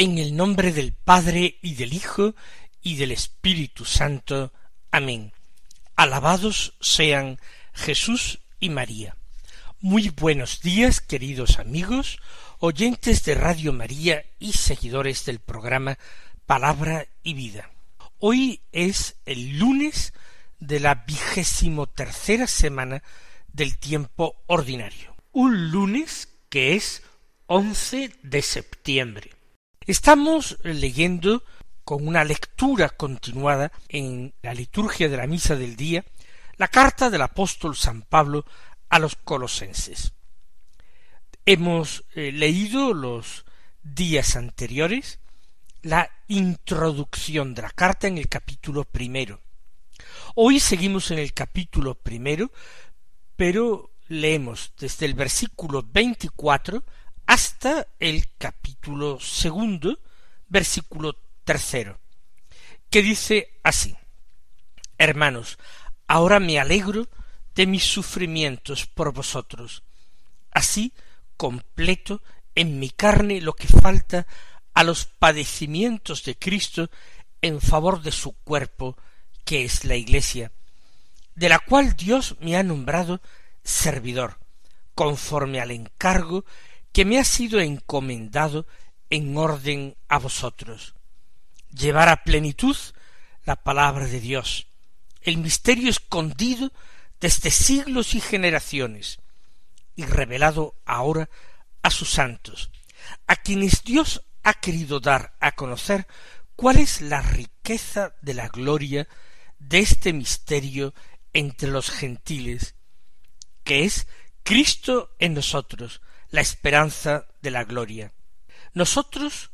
En el nombre del Padre y del Hijo y del Espíritu Santo. Amén. Alabados sean Jesús y María. Muy buenos días, queridos amigos, oyentes de Radio María y seguidores del programa Palabra y Vida. Hoy es el lunes de la vigésimo tercera semana del tiempo ordinario. Un lunes que es once de septiembre. Estamos leyendo con una lectura continuada en la liturgia de la misa del día la carta del apóstol San Pablo a los colosenses. Hemos eh, leído los días anteriores la introducción de la carta en el capítulo primero. Hoy seguimos en el capítulo primero, pero leemos desde el versículo veinticuatro hasta el capítulo segundo, versículo tercero, que dice así Hermanos, ahora me alegro de mis sufrimientos por vosotros, así completo en mi carne lo que falta a los padecimientos de Cristo en favor de su cuerpo, que es la Iglesia, de la cual Dios me ha nombrado servidor, conforme al encargo que me ha sido encomendado en orden a vosotros, llevar a plenitud la palabra de Dios, el misterio escondido desde siglos y generaciones, y revelado ahora a sus santos, a quienes Dios ha querido dar a conocer cuál es la riqueza de la gloria de este misterio entre los gentiles, que es Cristo en nosotros, la esperanza de la gloria. Nosotros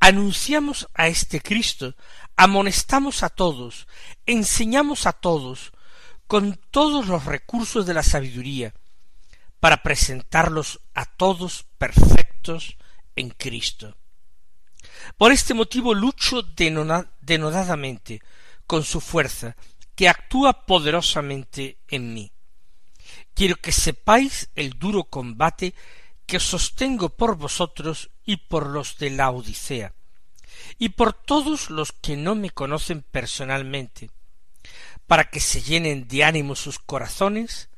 anunciamos a este Cristo, amonestamos a todos, enseñamos a todos, con todos los recursos de la sabiduría, para presentarlos a todos perfectos en Cristo. Por este motivo lucho denodadamente con su fuerza, que actúa poderosamente en mí. Quiero que sepáis el duro combate que sostengo por vosotros y por los de la Odisea, y por todos los que no me conocen personalmente, para que se llenen de ánimo sus corazones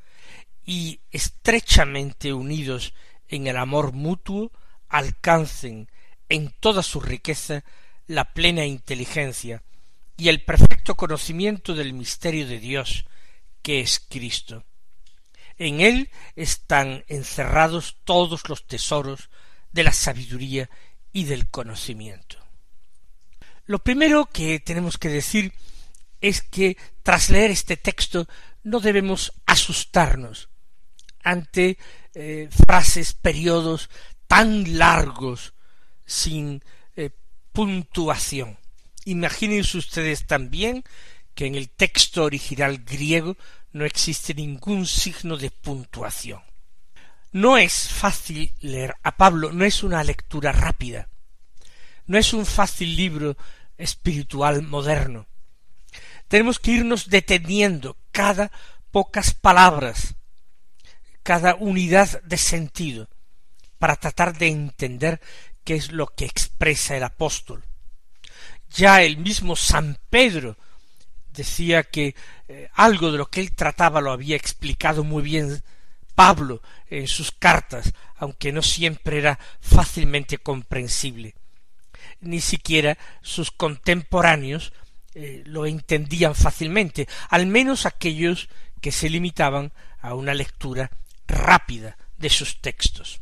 y estrechamente unidos en el amor mutuo alcancen en toda su riqueza la plena inteligencia y el perfecto conocimiento del misterio de Dios, que es Cristo en él están encerrados todos los tesoros de la sabiduría y del conocimiento. Lo primero que tenemos que decir es que tras leer este texto no debemos asustarnos ante eh, frases, periodos tan largos sin eh, puntuación. Imagínense ustedes también que en el texto original griego no existe ningún signo de puntuación. No es fácil leer a Pablo, no es una lectura rápida, no es un fácil libro espiritual moderno. Tenemos que irnos deteniendo cada pocas palabras, cada unidad de sentido, para tratar de entender qué es lo que expresa el apóstol. Ya el mismo San Pedro decía que eh, algo de lo que él trataba lo había explicado muy bien Pablo en sus cartas, aunque no siempre era fácilmente comprensible. Ni siquiera sus contemporáneos eh, lo entendían fácilmente, al menos aquellos que se limitaban a una lectura rápida de sus textos.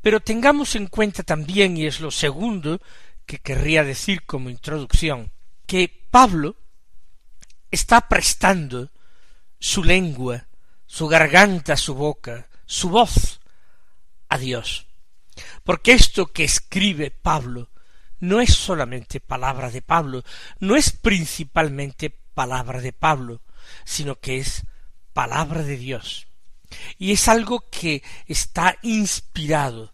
Pero tengamos en cuenta también, y es lo segundo que querría decir como introducción, que Pablo está prestando su lengua, su garganta, su boca, su voz a Dios. Porque esto que escribe Pablo no es solamente palabra de Pablo, no es principalmente palabra de Pablo, sino que es palabra de Dios. Y es algo que está inspirado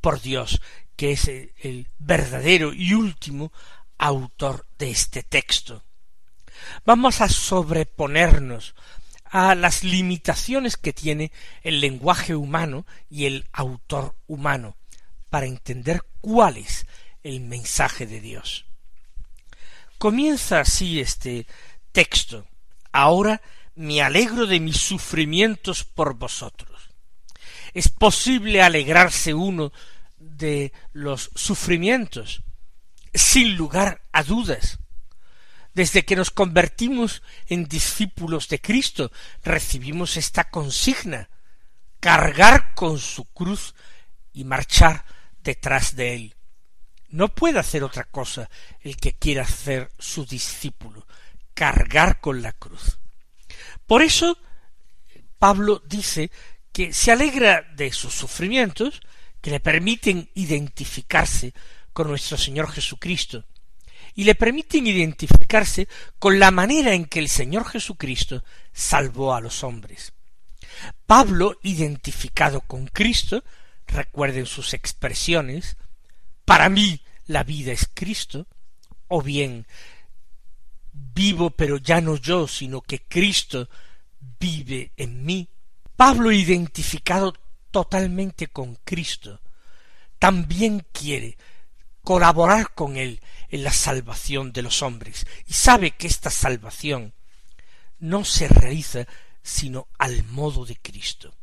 por Dios, que es el verdadero y último autor de este texto. Vamos a sobreponernos a las limitaciones que tiene el lenguaje humano y el autor humano para entender cuál es el mensaje de Dios. Comienza así este texto. Ahora me alegro de mis sufrimientos por vosotros. ¿Es posible alegrarse uno de los sufrimientos? Sin lugar a dudas. Desde que nos convertimos en discípulos de Cristo, recibimos esta consigna, cargar con su cruz y marchar detrás de él. No puede hacer otra cosa el que quiera ser su discípulo, cargar con la cruz. Por eso Pablo dice que se alegra de sus sufrimientos, que le permiten identificarse con nuestro Señor Jesucristo, y le permiten identificarse con la manera en que el Señor Jesucristo salvó a los hombres. Pablo, identificado con Cristo, recuerden sus expresiones, para mí la vida es Cristo, o bien vivo pero ya no yo, sino que Cristo vive en mí. Pablo, identificado totalmente con Cristo, también quiere colaborar con él en la salvación de los hombres y sabe que esta salvación no se realiza sino al modo de Cristo.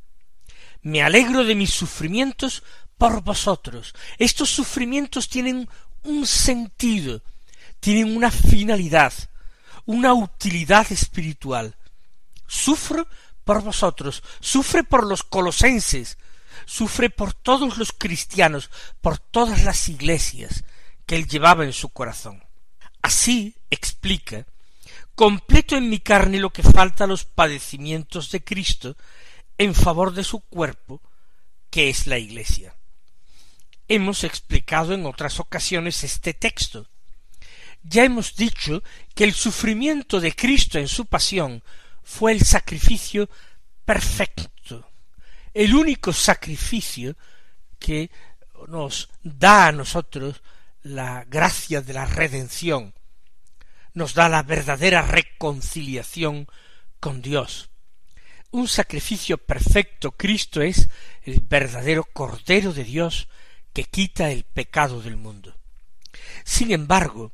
Me alegro de mis sufrimientos por vosotros. Estos sufrimientos tienen un sentido, tienen una finalidad, una utilidad espiritual. Sufro por vosotros, sufre por los colosenses, sufre por todos los cristianos, por todas las iglesias que él llevaba en su corazón. Así explica, completo en mi carne lo que falta a los padecimientos de Cristo en favor de su cuerpo, que es la iglesia. Hemos explicado en otras ocasiones este texto. Ya hemos dicho que el sufrimiento de Cristo en su pasión fue el sacrificio perfecto, el único sacrificio que nos da a nosotros la gracia de la redención, nos da la verdadera reconciliación con Dios. Un sacrificio perfecto, Cristo es el verdadero Cordero de Dios que quita el pecado del mundo. Sin embargo,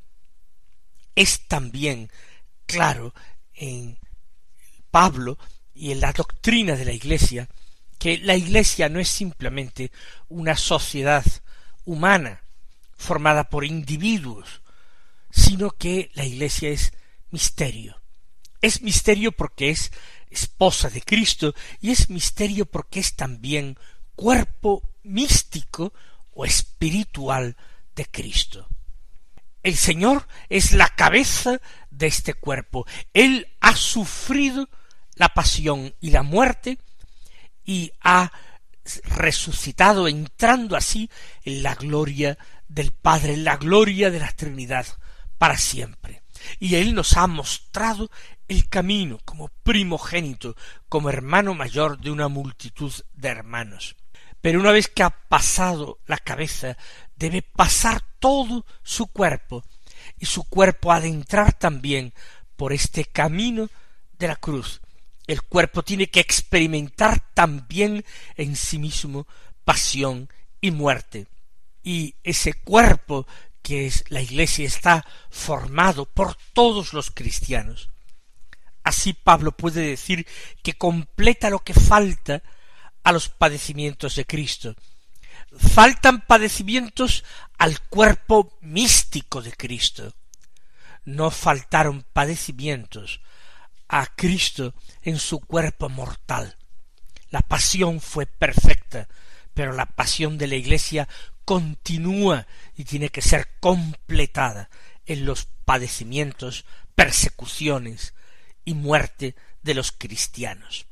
es también claro en Pablo y en la doctrina de la Iglesia que la Iglesia no es simplemente una sociedad humana formada por individuos, sino que la Iglesia es misterio. Es misterio porque es esposa de Cristo y es misterio porque es también cuerpo místico o espiritual de Cristo. El Señor es la cabeza de este cuerpo. Él ha sufrido la pasión y la muerte y ha resucitado entrando así en la gloria del Padre, la gloria de la Trinidad para siempre. Y Él nos ha mostrado el camino como primogénito, como hermano mayor de una multitud de hermanos. Pero una vez que ha pasado la cabeza, debe pasar todo su cuerpo, y su cuerpo ha de entrar también por este camino de la cruz. El cuerpo tiene que experimentar también en sí mismo pasión y muerte. Y ese cuerpo que es la iglesia está formado por todos los cristianos. Así Pablo puede decir que completa lo que falta a los padecimientos de Cristo. Faltan padecimientos al cuerpo místico de Cristo. No faltaron padecimientos a Cristo en su cuerpo mortal. La pasión fue perfecta, pero la pasión de la Iglesia continúa y tiene que ser completada en los padecimientos, persecuciones y muerte de los cristianos.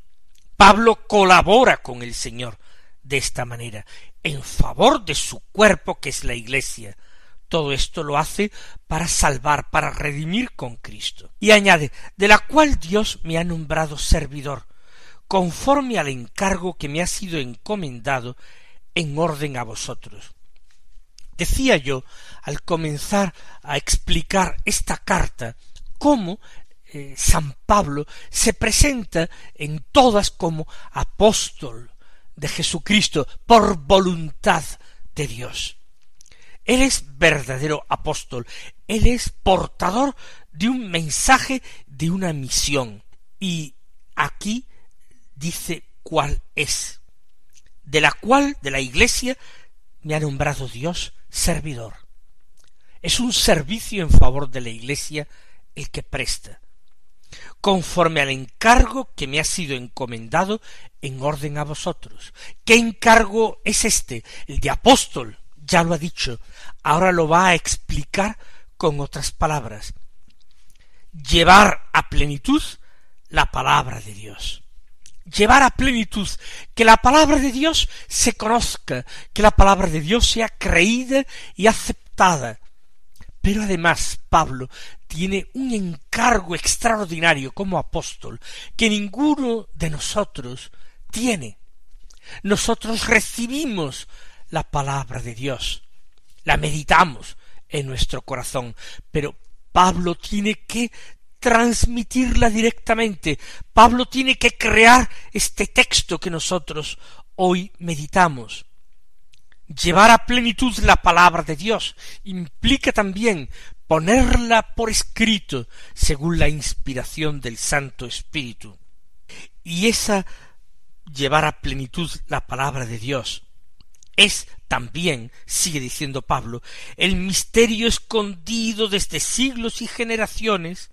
Pablo colabora con el Señor de esta manera, en favor de su cuerpo que es la Iglesia. Todo esto lo hace para salvar, para redimir con Cristo. Y añade, de la cual Dios me ha nombrado servidor, conforme al encargo que me ha sido encomendado en orden a vosotros. Decía yo, al comenzar a explicar esta carta, cómo eh, San Pablo se presenta en todas como apóstol de Jesucristo por voluntad de Dios. Él es verdadero apóstol, él es portador de un mensaje, de una misión. Y aquí dice cuál es, de la cual, de la Iglesia, me ha nombrado Dios servidor. Es un servicio en favor de la Iglesia el que presta, conforme al encargo que me ha sido encomendado en orden a vosotros. ¿Qué encargo es este? El de apóstol, ya lo ha dicho, ahora lo va a explicar con otras palabras. Llevar a plenitud la palabra de Dios llevar a plenitud, que la palabra de Dios se conozca, que la palabra de Dios sea creída y aceptada. Pero además Pablo tiene un encargo extraordinario como apóstol que ninguno de nosotros tiene. Nosotros recibimos la palabra de Dios, la meditamos en nuestro corazón, pero Pablo tiene que transmitirla directamente. Pablo tiene que crear este texto que nosotros hoy meditamos. Llevar a plenitud la palabra de Dios implica también ponerla por escrito según la inspiración del Santo Espíritu. Y esa llevar a plenitud la palabra de Dios es también, sigue diciendo Pablo, el misterio escondido desde siglos y generaciones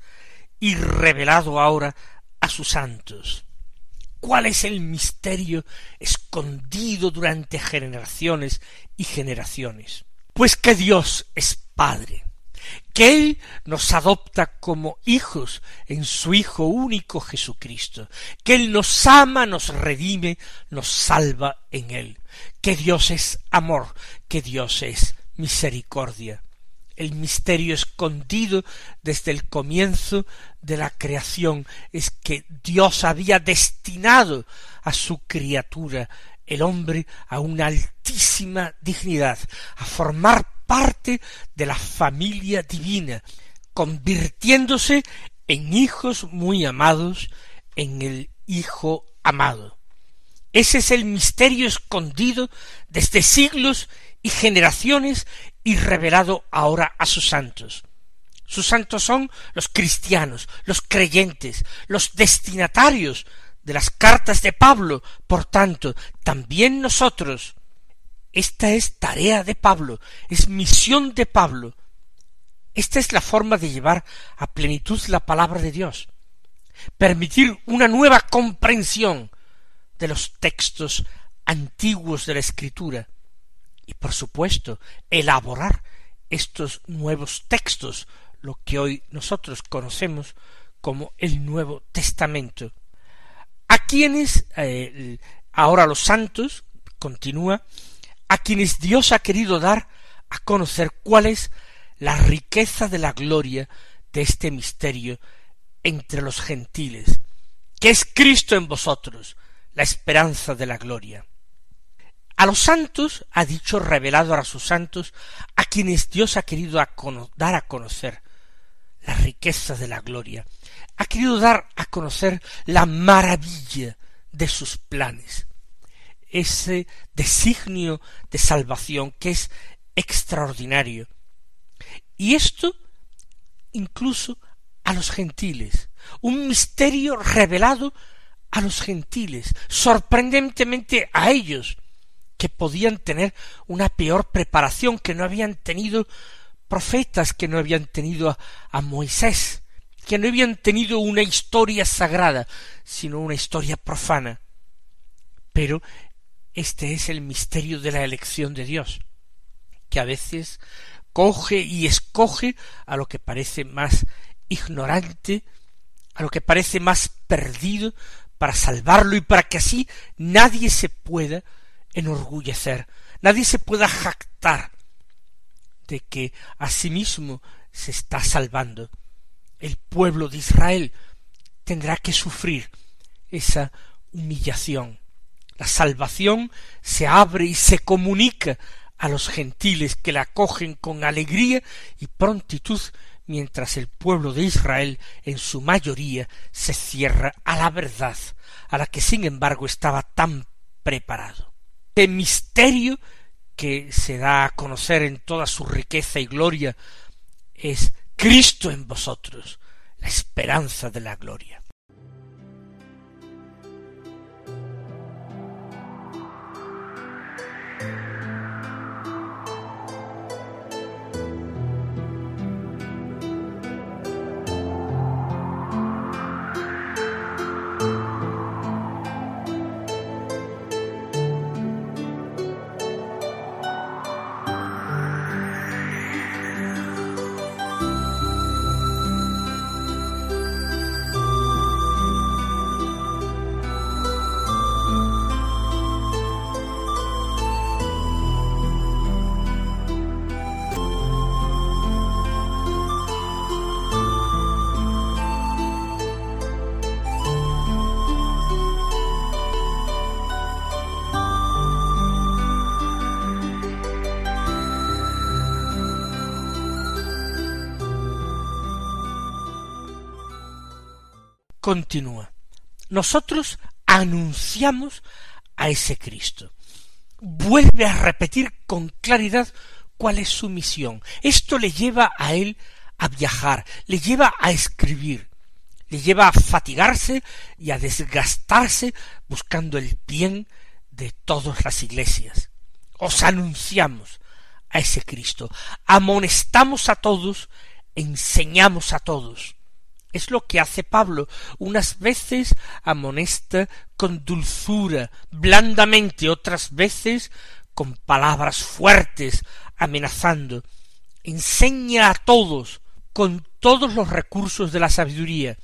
y revelado ahora a sus santos. ¿Cuál es el misterio escondido durante generaciones y generaciones? Pues que Dios es Padre, que Él nos adopta como hijos en su Hijo único Jesucristo, que Él nos ama, nos redime, nos salva en Él, que Dios es amor, que Dios es misericordia, el misterio escondido desde el comienzo de la creación es que Dios había destinado a su criatura, el hombre, a una altísima dignidad, a formar parte de la familia divina, convirtiéndose en hijos muy amados, en el Hijo amado. Ese es el misterio escondido desde siglos y generaciones y revelado ahora a sus santos. Sus santos son los cristianos, los creyentes, los destinatarios de las cartas de Pablo, por tanto, también nosotros. Esta es tarea de Pablo, es misión de Pablo. Esta es la forma de llevar a plenitud la palabra de Dios, permitir una nueva comprensión de los textos antiguos de la Escritura, y por supuesto elaborar estos nuevos textos, lo que hoy nosotros conocemos como el Nuevo Testamento. A quienes eh, ahora los santos continúa a quienes Dios ha querido dar a conocer cuál es la riqueza de la gloria de este misterio entre los gentiles, que es Cristo en vosotros, la esperanza de la gloria. A los santos ha dicho revelado a sus santos a quienes Dios ha querido dar a conocer la riqueza de la gloria, ha querido dar a conocer la maravilla de sus planes, ese designio de salvación que es extraordinario. Y esto incluso a los gentiles, un misterio revelado a los gentiles, sorprendentemente a ellos, que podían tener una peor preparación, que no habían tenido profetas, que no habían tenido a, Moisés, que no habían tenido una historia sagrada, sino una historia profana. Pero este es el misterio de la elección de Dios, que a veces coge y escoge a lo que parece más ignorante, a lo que parece más perdido, para salvarlo y para que así nadie se pueda enorgullecer, nadie se pueda jactar de que a sí mismo se está salvando. El pueblo de Israel tendrá que sufrir esa humillación. La salvación se abre y se comunica a los gentiles que la acogen con alegría y prontitud, mientras el pueblo de Israel en su mayoría se cierra a la verdad, a la que sin embargo estaba tan preparado. Qué misterio que se da a conocer en toda su riqueza y gloria es Cristo en vosotros, la esperanza de la gloria. Continúa. Nosotros anunciamos a ese Cristo. Vuelve a repetir con claridad cuál es su misión. Esto le lleva a él a viajar, le lleva a escribir, le lleva a fatigarse y a desgastarse buscando el bien de todas las iglesias. Os anunciamos a ese Cristo, amonestamos a todos, enseñamos a todos. Es lo que hace Pablo. Unas veces amonesta con dulzura, blandamente, otras veces con palabras fuertes, amenazando. Enseña a todos, con todos los recursos de la sabiduría.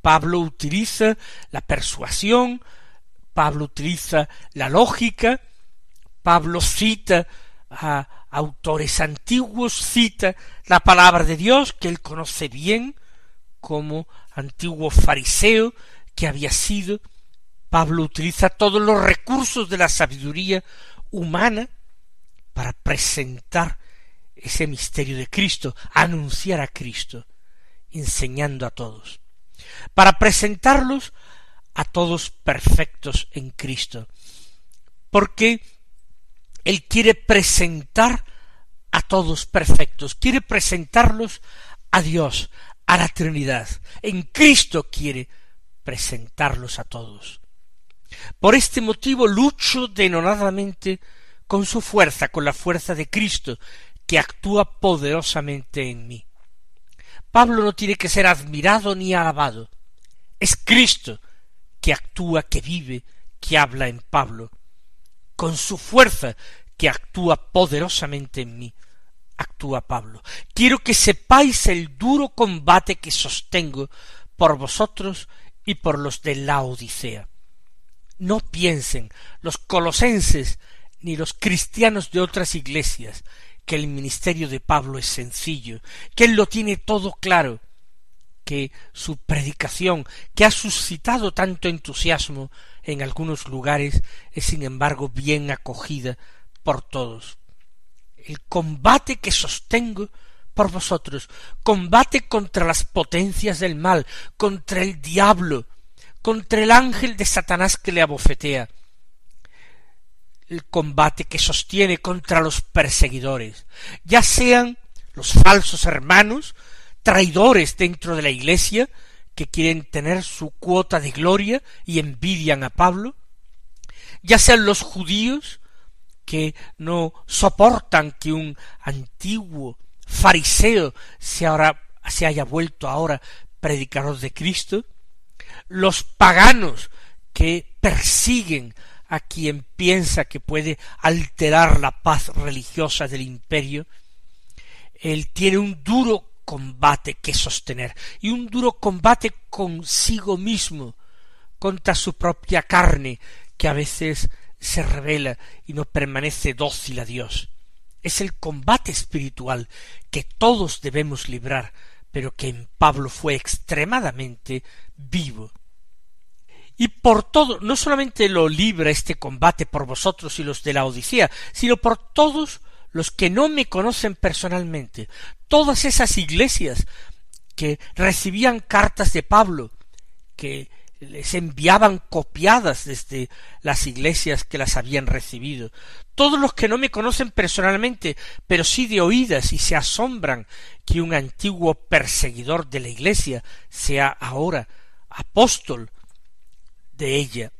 Pablo utiliza la persuasión, Pablo utiliza la lógica, Pablo cita a autores antiguos, cita la palabra de Dios que él conoce bien, como antiguo fariseo que había sido, Pablo utiliza todos los recursos de la sabiduría humana para presentar ese misterio de Cristo, anunciar a Cristo, enseñando a todos, para presentarlos a todos perfectos en Cristo, porque Él quiere presentar a todos perfectos, quiere presentarlos a Dios, a la Trinidad. En Cristo quiere presentarlos a todos. Por este motivo lucho denodadamente con su fuerza, con la fuerza de Cristo, que actúa poderosamente en mí. Pablo no tiene que ser admirado ni alabado. Es Cristo que actúa, que vive, que habla en Pablo, con su fuerza que actúa poderosamente en mí actúa Pablo. Quiero que sepáis el duro combate que sostengo por vosotros y por los de la Odisea. No piensen los colosenses ni los cristianos de otras iglesias que el ministerio de Pablo es sencillo, que él lo tiene todo claro, que su predicación, que ha suscitado tanto entusiasmo en algunos lugares, es sin embargo bien acogida por todos el combate que sostengo por vosotros, combate contra las potencias del mal, contra el diablo, contra el ángel de Satanás que le abofetea, el combate que sostiene contra los perseguidores, ya sean los falsos hermanos, traidores dentro de la iglesia, que quieren tener su cuota de gloria y envidian a Pablo, ya sean los judíos, que no soportan que un antiguo fariseo se, ahora, se haya vuelto ahora predicador de Cristo, los paganos que persiguen a quien piensa que puede alterar la paz religiosa del imperio, él tiene un duro combate que sostener y un duro combate consigo mismo contra su propia carne que a veces se revela y no permanece dócil a Dios. Es el combate espiritual que todos debemos librar, pero que en Pablo fue extremadamente vivo. Y por todo, no solamente lo libra este combate por vosotros y los de la Odisea, sino por todos los que no me conocen personalmente, todas esas iglesias que recibían cartas de Pablo, que les enviaban copiadas desde las iglesias que las habían recibido. Todos los que no me conocen personalmente, pero sí de oídas y se asombran que un antiguo perseguidor de la iglesia sea ahora apóstol de ella.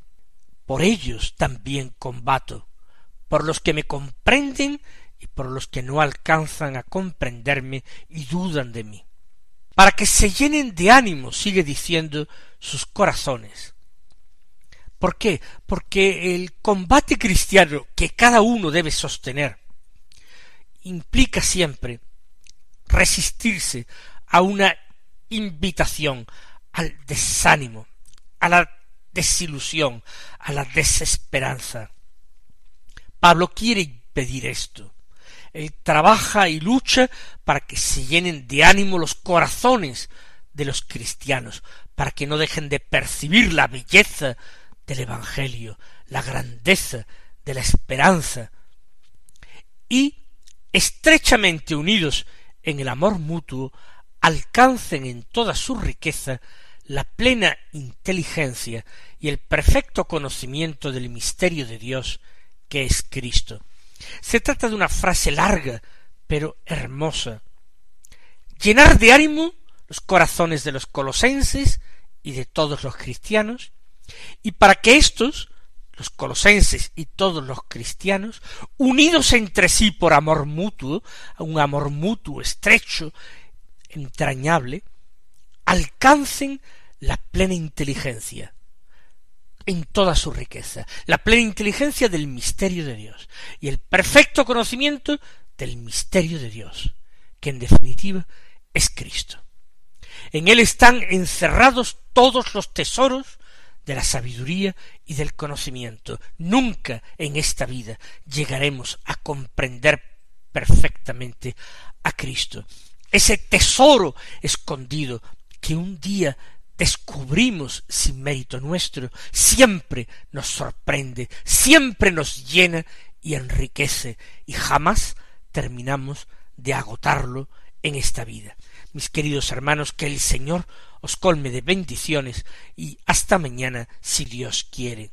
Por ellos también combato, por los que me comprenden y por los que no alcanzan a comprenderme y dudan de mí. Para que se llenen de ánimo, sigue diciendo, sus corazones. ¿Por qué? Porque el combate cristiano que cada uno debe sostener implica siempre resistirse a una invitación al desánimo, a la desilusión, a la desesperanza. Pablo quiere impedir esto. Él trabaja y lucha para que se llenen de ánimo los corazones de los cristianos, para que no dejen de percibir la belleza del Evangelio, la grandeza de la esperanza, y estrechamente unidos en el amor mutuo, alcancen en toda su riqueza la plena inteligencia y el perfecto conocimiento del misterio de Dios que es Cristo. Se trata de una frase larga, pero hermosa. Llenar de ánimo los corazones de los colosenses y de todos los cristianos, y para que éstos, los colosenses y todos los cristianos, unidos entre sí por amor mutuo, un amor mutuo estrecho, entrañable, alcancen la plena inteligencia en toda su riqueza, la plena inteligencia del misterio de Dios y el perfecto conocimiento del misterio de Dios, que en definitiva es Cristo. En él están encerrados todos los tesoros de la sabiduría y del conocimiento. Nunca en esta vida llegaremos a comprender perfectamente a Cristo. Ese tesoro escondido que un día descubrimos sin mérito nuestro, siempre nos sorprende, siempre nos llena y enriquece, y jamás terminamos de agotarlo en esta vida. Mis queridos hermanos, que el Señor os colme de bendiciones y hasta mañana si Dios quiere.